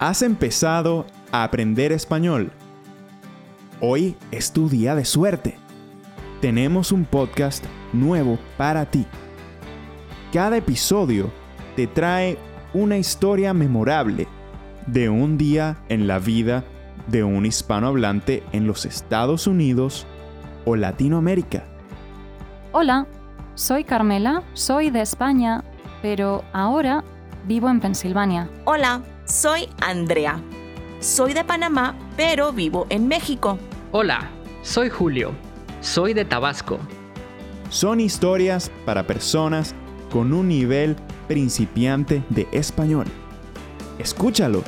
Has empezado a aprender español. Hoy es tu día de suerte. Tenemos un podcast nuevo para ti. Cada episodio te trae una historia memorable de un día en la vida de un hispanohablante en los Estados Unidos o Latinoamérica. Hola, soy Carmela, soy de España, pero ahora vivo en Pensilvania. Hola, soy Andrea. Soy de Panamá, pero vivo en México. Hola, soy Julio. Soy de Tabasco. Son historias para personas con un nivel principiante de español. Escúchalo